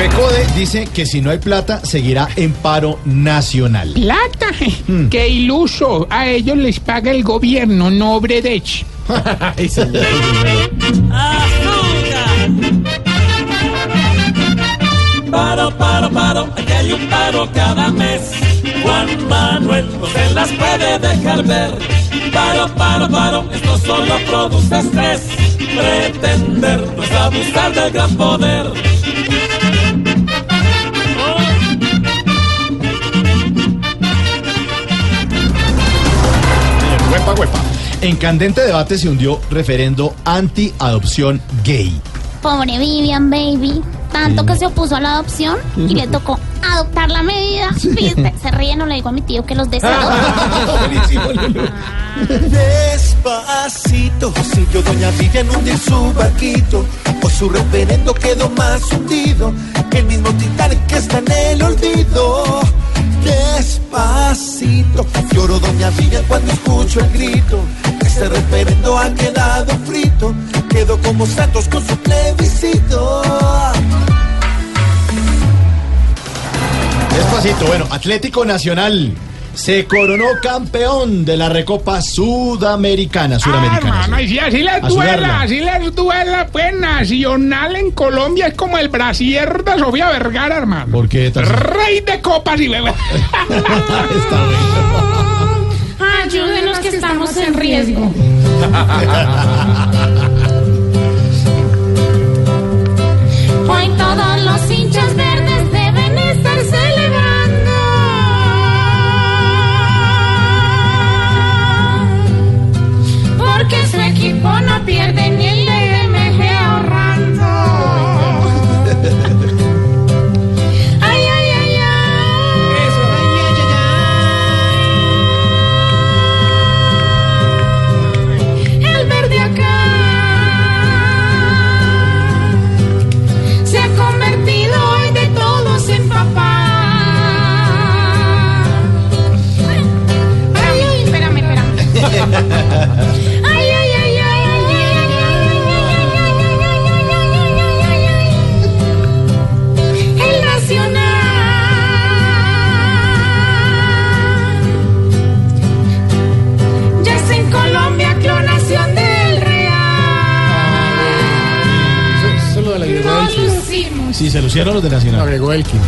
FECODE dice que si no hay plata, seguirá en paro nacional. Plata, qué iluso. A ellos les paga el gobierno, no Bredech. Ay, señor. Paro, paro, paro, aquí hay un paro cada mes. Juan Manuel no se las puede dejar ver. Paro, paro, paro, esto solo produce estrés. Pretender no es abusar del gran poder. Huepa, huepa. En candente debate se hundió referendo anti-adopción gay. Pobre Vivian Baby, tanto que se opuso a la adopción y le tocó adoptar la medida. Viste, se ríe, no le digo a mi tío que los desadopte. Despacito, siguió doña Vivian hundir su barquito, pues su referendo quedó más hundido, que el mismo Titanic que está en el olvido. Cuando escucho el grito, este referendo ha quedado frito, quedó como Santos con su plebiscito. Despacito, bueno, Atlético Nacional se coronó campeón de la Recopa Sudamericana. Ah, Suramericana. hermano, y si así les duela, así les duela, pues Nacional en Colombia es como el brasier de Sofía Vergara, hermano. ¿Por qué? Rey de copas y bebé. Está bueno. Ayúdenos que estamos en riesgo. Hoy todos los hinchas verdes deben estar celebrando. Porque su equipo no pierde ni el Sí, se lucieron los de Nacional. Agregó Elkin.